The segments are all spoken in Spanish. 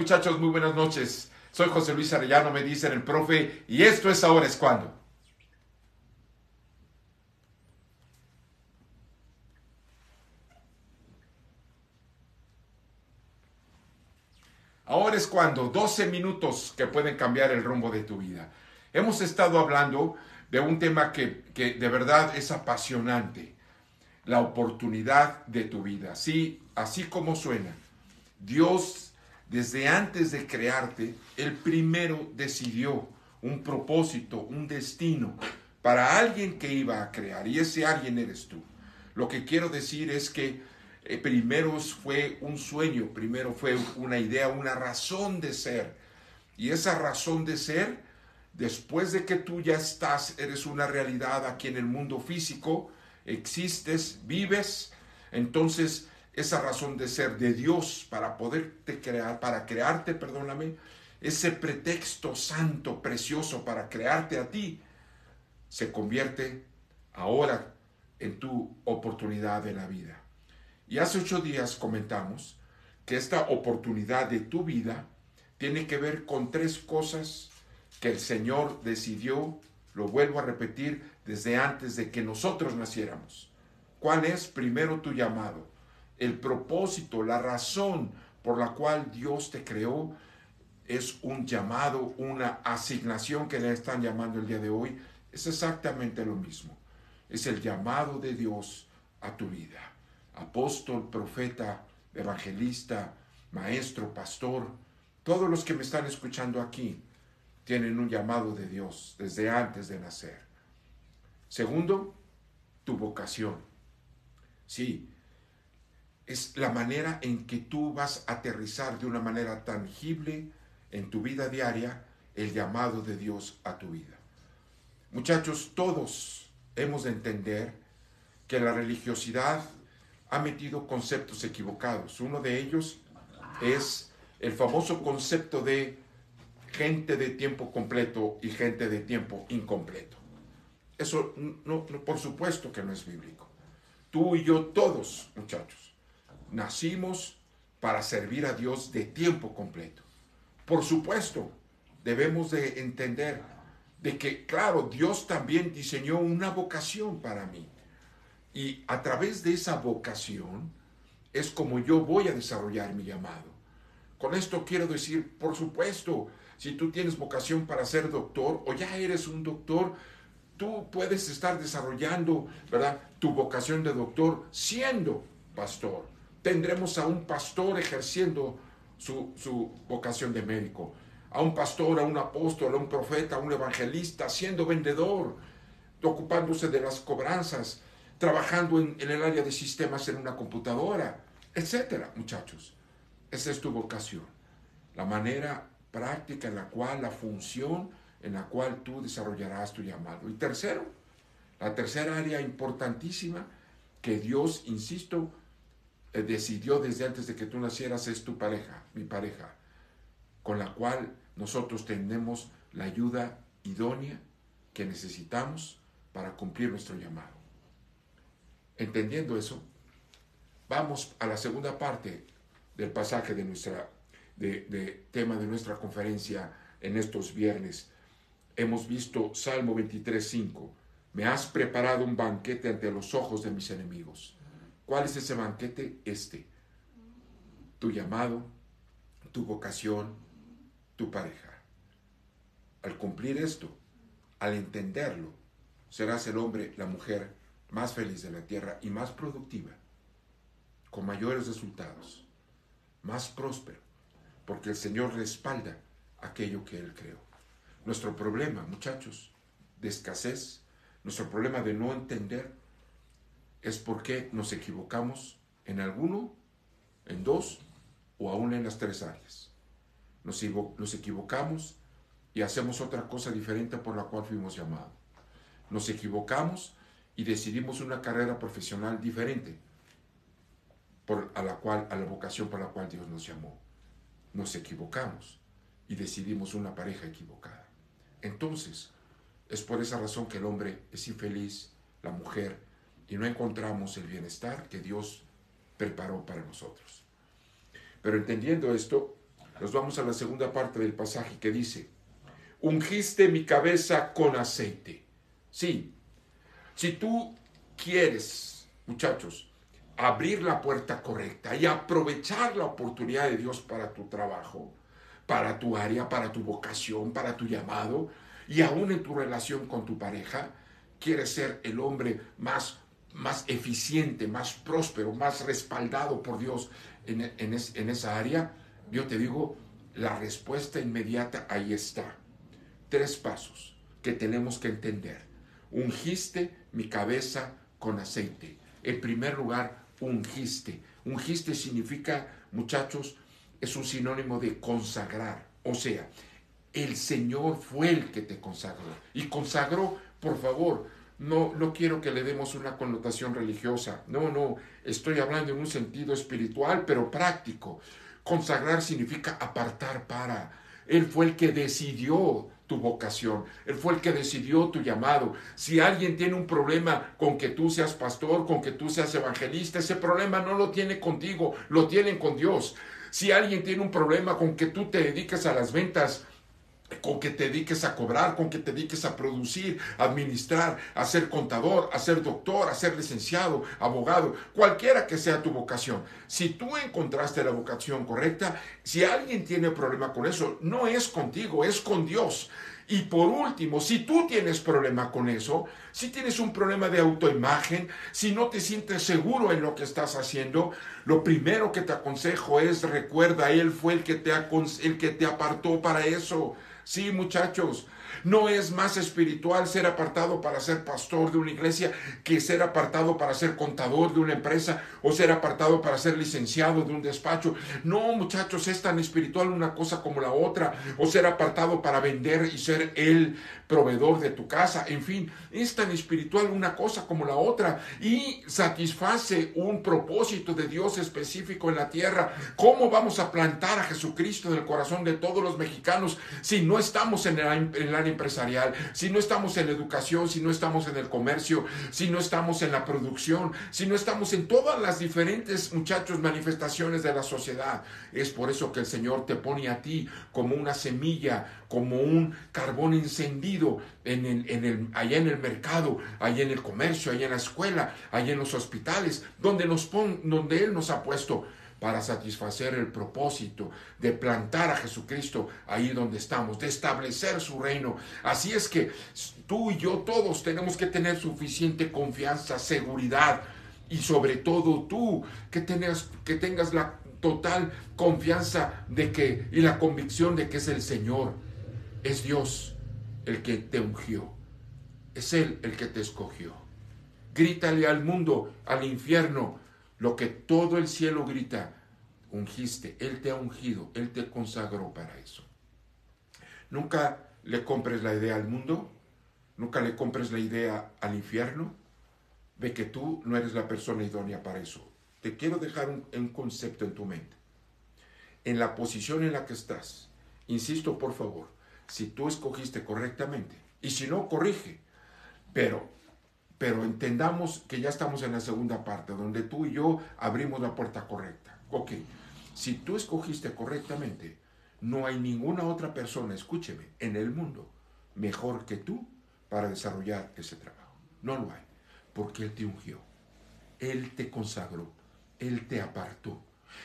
Muchachos, muy buenas noches. Soy José Luis Arellano, me dicen el profe, y esto es ahora es cuando. Ahora es cuando, 12 minutos que pueden cambiar el rumbo de tu vida. Hemos estado hablando de un tema que, que de verdad es apasionante, la oportunidad de tu vida. Sí, así como suena, Dios desde antes de crearte, el primero decidió un propósito, un destino para alguien que iba a crear y ese alguien eres tú. Lo que quiero decir es que eh, primero fue un sueño, primero fue una idea, una razón de ser. Y esa razón de ser, después de que tú ya estás, eres una realidad aquí en el mundo físico, existes, vives, entonces esa razón de ser de Dios para poderte crear, para crearte, perdóname, ese pretexto santo, precioso para crearte a ti, se convierte ahora en tu oportunidad de la vida. Y hace ocho días comentamos que esta oportunidad de tu vida tiene que ver con tres cosas que el Señor decidió, lo vuelvo a repetir, desde antes de que nosotros naciéramos. ¿Cuál es primero tu llamado? El propósito, la razón por la cual Dios te creó es un llamado, una asignación que le están llamando el día de hoy, es exactamente lo mismo. Es el llamado de Dios a tu vida. Apóstol, profeta, evangelista, maestro, pastor, todos los que me están escuchando aquí tienen un llamado de Dios desde antes de nacer. Segundo, tu vocación. Sí, es la manera en que tú vas a aterrizar de una manera tangible en tu vida diaria el llamado de Dios a tu vida. Muchachos, todos hemos de entender que la religiosidad ha metido conceptos equivocados. Uno de ellos es el famoso concepto de gente de tiempo completo y gente de tiempo incompleto. Eso no, por supuesto que no es bíblico. Tú y yo todos, muchachos, nacimos para servir a Dios de tiempo completo. Por supuesto, debemos de entender de que, claro, Dios también diseñó una vocación para mí. Y a través de esa vocación es como yo voy a desarrollar mi llamado. Con esto quiero decir, por supuesto, si tú tienes vocación para ser doctor o ya eres un doctor, tú puedes estar desarrollando, ¿verdad? Tu vocación de doctor siendo pastor tendremos a un pastor ejerciendo su, vocación de médico, a un pastor, a un apóstol, a un profeta, a un evangelista, siendo vendedor, ocupándose de las cobranzas, trabajando en, en el área de sistemas en una computadora, etcétera, muchachos. Esa es tu vocación, la manera práctica en la cual, la función en la cual tú desarrollarás tu llamado. Y tercero, la tercera área importantísima que Dios, insisto, eh, decidió desde antes de que tú nacieras es tu pareja, mi pareja, con la cual nosotros tenemos la ayuda idónea que necesitamos para cumplir nuestro llamado. Entendiendo eso, vamos a la segunda parte del pasaje de nuestra de, tema de nuestra conferencia en estos viernes. Hemos visto Salmo 23:5. Me has preparado un banquete ante los ojos de mis enemigos. ¿Cuál es ese banquete? Este. Tu llamado, tu vocación, tu pareja. Al cumplir esto, al entenderlo, serás el hombre, la mujer más feliz de la tierra y más productiva, con mayores resultados, más próspero, porque el Señor respalda aquello que Él creó. Nuestro problema, muchachos, de escasez, nuestro problema de no entender es porque nos equivocamos en alguno, en dos o aún en las tres áreas. Nos, equivocamos y hacemos otra cosa diferente por la cual fuimos llamados. Nos equivocamos y decidimos una carrera profesional diferente por, a la cual a la vocación por la cual Dios nos llamó. Nos equivocamos y decidimos una pareja equivocada. Entonces, es por esa razón que el hombre es infeliz, la mujer y no encontramos el bienestar que Dios preparó para nosotros. Pero entendiendo esto, Nos vamos a la segunda parte del pasaje que dice, ungiste mi cabeza con aceite. Sí, si tú quieres, muchachos, abrir la puerta correcta y aprovechar la oportunidad de Dios para tu trabajo, para tu área, para tu vocación, para tu llamado y aún en tu relación con tu pareja, quieres ser el hombre más, más eficiente, más próspero, más respaldado por Dios en, esa área, yo te digo, la respuesta inmediata ahí está. Tres pasos que tenemos que entender. Ungiste mi cabeza con aceite. En primer lugar, ungiste. Ungiste significa, muchachos, es un sinónimo de consagrar. O sea, el Señor fue el que te consagró. Y consagró, por favor, no, no quiero que le demos una connotación religiosa. No, no, estoy hablando en un sentido espiritual, pero práctico. Consagrar significa apartar para. Él fue el que decidió tu vocación. Él fue el que decidió tu llamado. Si alguien tiene un problema con que tú seas pastor, con que tú seas evangelista, ese problema no lo tiene contigo, lo tienen con Dios. Si alguien tiene un problema con que tú te dediques a las ventas, con que te dediques a cobrar, con que te dediques a producir, administrar, a ser contador, a ser doctor, a ser licenciado, abogado, cualquiera que sea tu vocación. Si tú encontraste la vocación correcta, si alguien tiene problema con eso, no es contigo, es con Dios. Y por último, si tú tienes problema con eso, si tienes un problema de autoimagen, si no te sientes seguro en lo que estás haciendo, lo primero que te aconsejo es recuerda, Él fue el que te, el que te apartó para eso. Sí, muchachos, no es más espiritual ser apartado para ser pastor de una iglesia que ser apartado para ser contador de una empresa o ser apartado para ser licenciado de un despacho. No, muchachos, es tan espiritual una cosa como la otra. O ser apartado para vender y ser el proveedor de tu casa. En fin, es tan espiritual una cosa como la otra y satisface un propósito de Dios específico en la tierra. ¿Cómo vamos a plantar a Jesucristo en el corazón de todos los mexicanos si no estamos en el, empresarial, si no estamos en la educación, si no estamos en el comercio, si no estamos en la producción, si no estamos en todas las diferentes, muchachos, manifestaciones de la sociedad? Es por eso que el Señor te pone a ti como una semilla, como un carbón encendido en el, allá en el mercado, allá en el comercio, allá en la escuela, allá en los hospitales, donde, nos pon, donde Él nos ha puesto para satisfacer el propósito de plantar a Jesucristo ahí donde estamos, de establecer su reino. Así es que tú y yo todos tenemos que tener suficiente confianza, seguridad y sobre todo tú que tengas, la total confianza de que y la convicción de que es el Señor, es Dios el que te ungió, es Él el que te escogió. Grítale al mundo, al infierno, lo que todo el cielo grita, ungiste, Él te ha ungido, Él te consagró para eso. Nunca le compres la idea al mundo, nunca le compres la idea al infierno, de que tú no eres la persona idónea para eso. Te quiero dejar un, un concepto en tu mente. En la posición en la que estás, insisto por favor, si tú escogiste correctamente, y si no, corrige, pero pero entendamos que ya estamos en la segunda parte, donde tú y yo abrimos la puerta correcta. Ok, si tú escogiste correctamente, no hay ninguna otra persona, escúcheme, en el mundo mejor que tú para desarrollar ese trabajo. No lo hay, porque Él te ungió, Él te consagró, Él te apartó.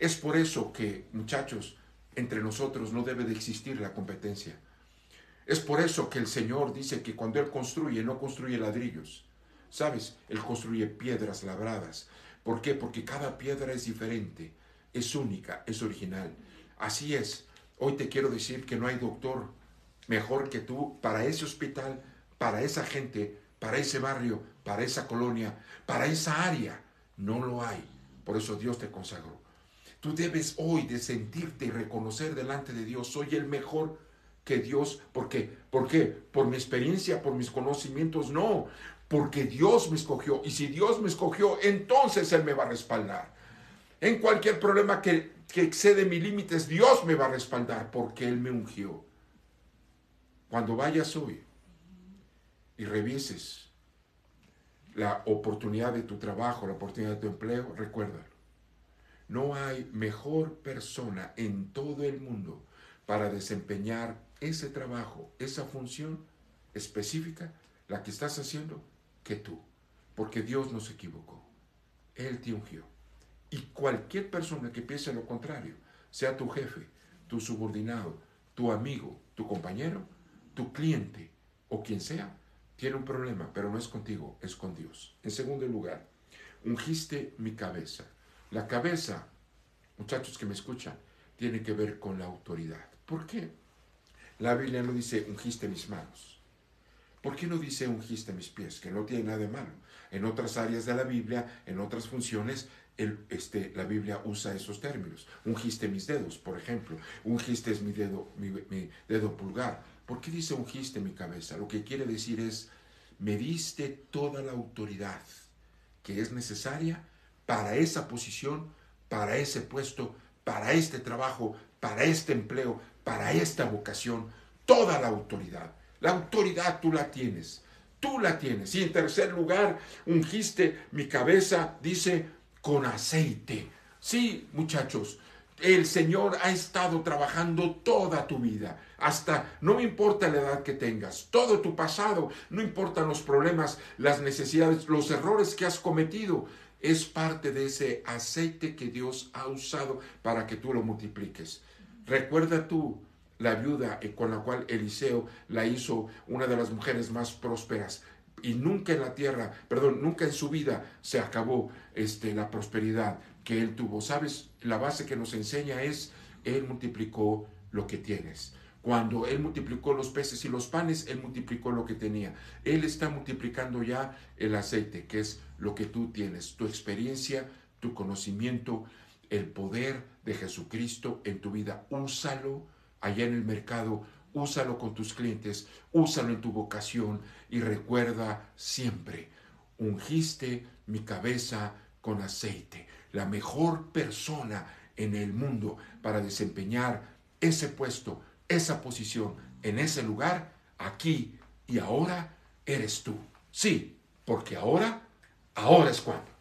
Es por eso que, muchachos, entre nosotros no debe de existir la competencia. Es por eso que el Señor dice que cuando Él construye, no construye ladrillos, ¿Sabes? Él construye piedras labradas. ¿Por qué? Porque cada piedra es diferente, es única, es original. Así es. Hoy te quiero decir que no hay doctor mejor que tú para ese hospital, para esa gente, para ese barrio, para esa colonia, para esa área. No lo hay. Por eso Dios te consagró. Tú debes hoy de sentirte y reconocer delante de Dios, soy el mejor que Dios. ¿Por qué? ¿Por qué? ¿Por mi experiencia, por mis conocimientos? No, porque Dios me escogió. Y si Dios me escogió, entonces Él me va a respaldar. En cualquier problema que, excede mis límites, Dios me va a respaldar porque Él me ungió. Cuando vayas hoy y revises la oportunidad de tu trabajo, la oportunidad de tu empleo, recuérdalo. No hay mejor persona en todo el mundo para desempeñar ese trabajo, esa función específica, la que estás haciendo, que tú. Porque Dios no se equivocó. Él te ungió. Y cualquier persona que piense lo contrario, sea tu jefe, tu subordinado, tu amigo, tu compañero, tu cliente o quien sea, tiene un problema, pero no es contigo, es con Dios. En segundo lugar, ungiste mi cabeza. La cabeza, muchachos que me escuchan, tiene que ver con la autoridad. ¿Por qué? La Biblia no dice ungiste mis manos. ¿Por qué no dice ungiste mis pies? Que no tiene nada de malo. En otras áreas de la Biblia, en otras funciones, este, la Biblia usa esos términos. Ungiste mis dedos, por ejemplo. Ungiste mi dedo, mi, mi dedo pulgar. ¿Por qué dice ungiste mi cabeza? Lo que quiere decir es, me diste toda la autoridad que es necesaria para esa posición, para ese puesto, para este trabajo, para este empleo, para esta vocación, toda la autoridad. La autoridad tú la tienes, tú la tienes. Y en tercer lugar, ungiste mi cabeza, dice, con aceite. Sí, muchachos, el Señor ha estado trabajando toda tu vida, hasta no me importa la edad que tengas, todo tu pasado, no importan los problemas, las necesidades, los errores que has cometido, es parte de ese aceite que Dios ha usado para que tú lo multipliques. Recuerda tú la viuda con la cual Eliseo la hizo una de las mujeres más prósperas y nunca en la tierra, perdón, nunca en su vida se acabó este, la prosperidad que él tuvo. ¿Sabes? La base que nos enseña es, él multiplicó lo que tienes. Cuando Él multiplicó los peces y los panes, Él multiplicó lo que tenía. Él está multiplicando ya el aceite, que es lo que tú tienes, tu experiencia, tu conocimiento, el poder de Jesucristo en tu vida. Úsalo allá en el mercado, úsalo con tus clientes, úsalo en tu vocación y recuerda siempre, ungiste mi cabeza con aceite. La mejor persona en el mundo para desempeñar ese puesto, esa posición, en ese lugar, aquí y ahora, eres tú. Sí, porque ahora, ahora es cuando.